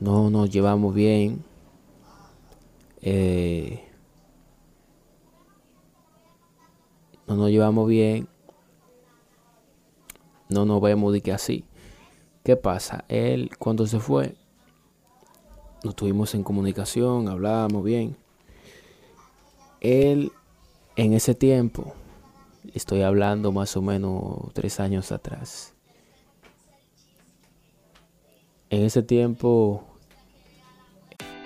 no nos llevamos bien. Eh, no nos llevamos bien. No nos vemos de que así. ¿Qué pasa? Él cuando se fue, nos tuvimos en comunicación, hablábamos bien. Él en ese tiempo, estoy hablando más o menos tres años atrás. En ese tiempo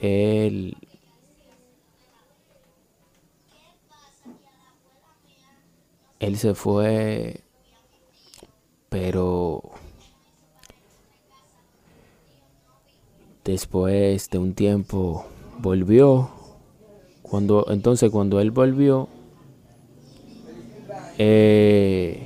Él él se fue pero después de un tiempo volvió. Cuando entonces cuando él volvió eh,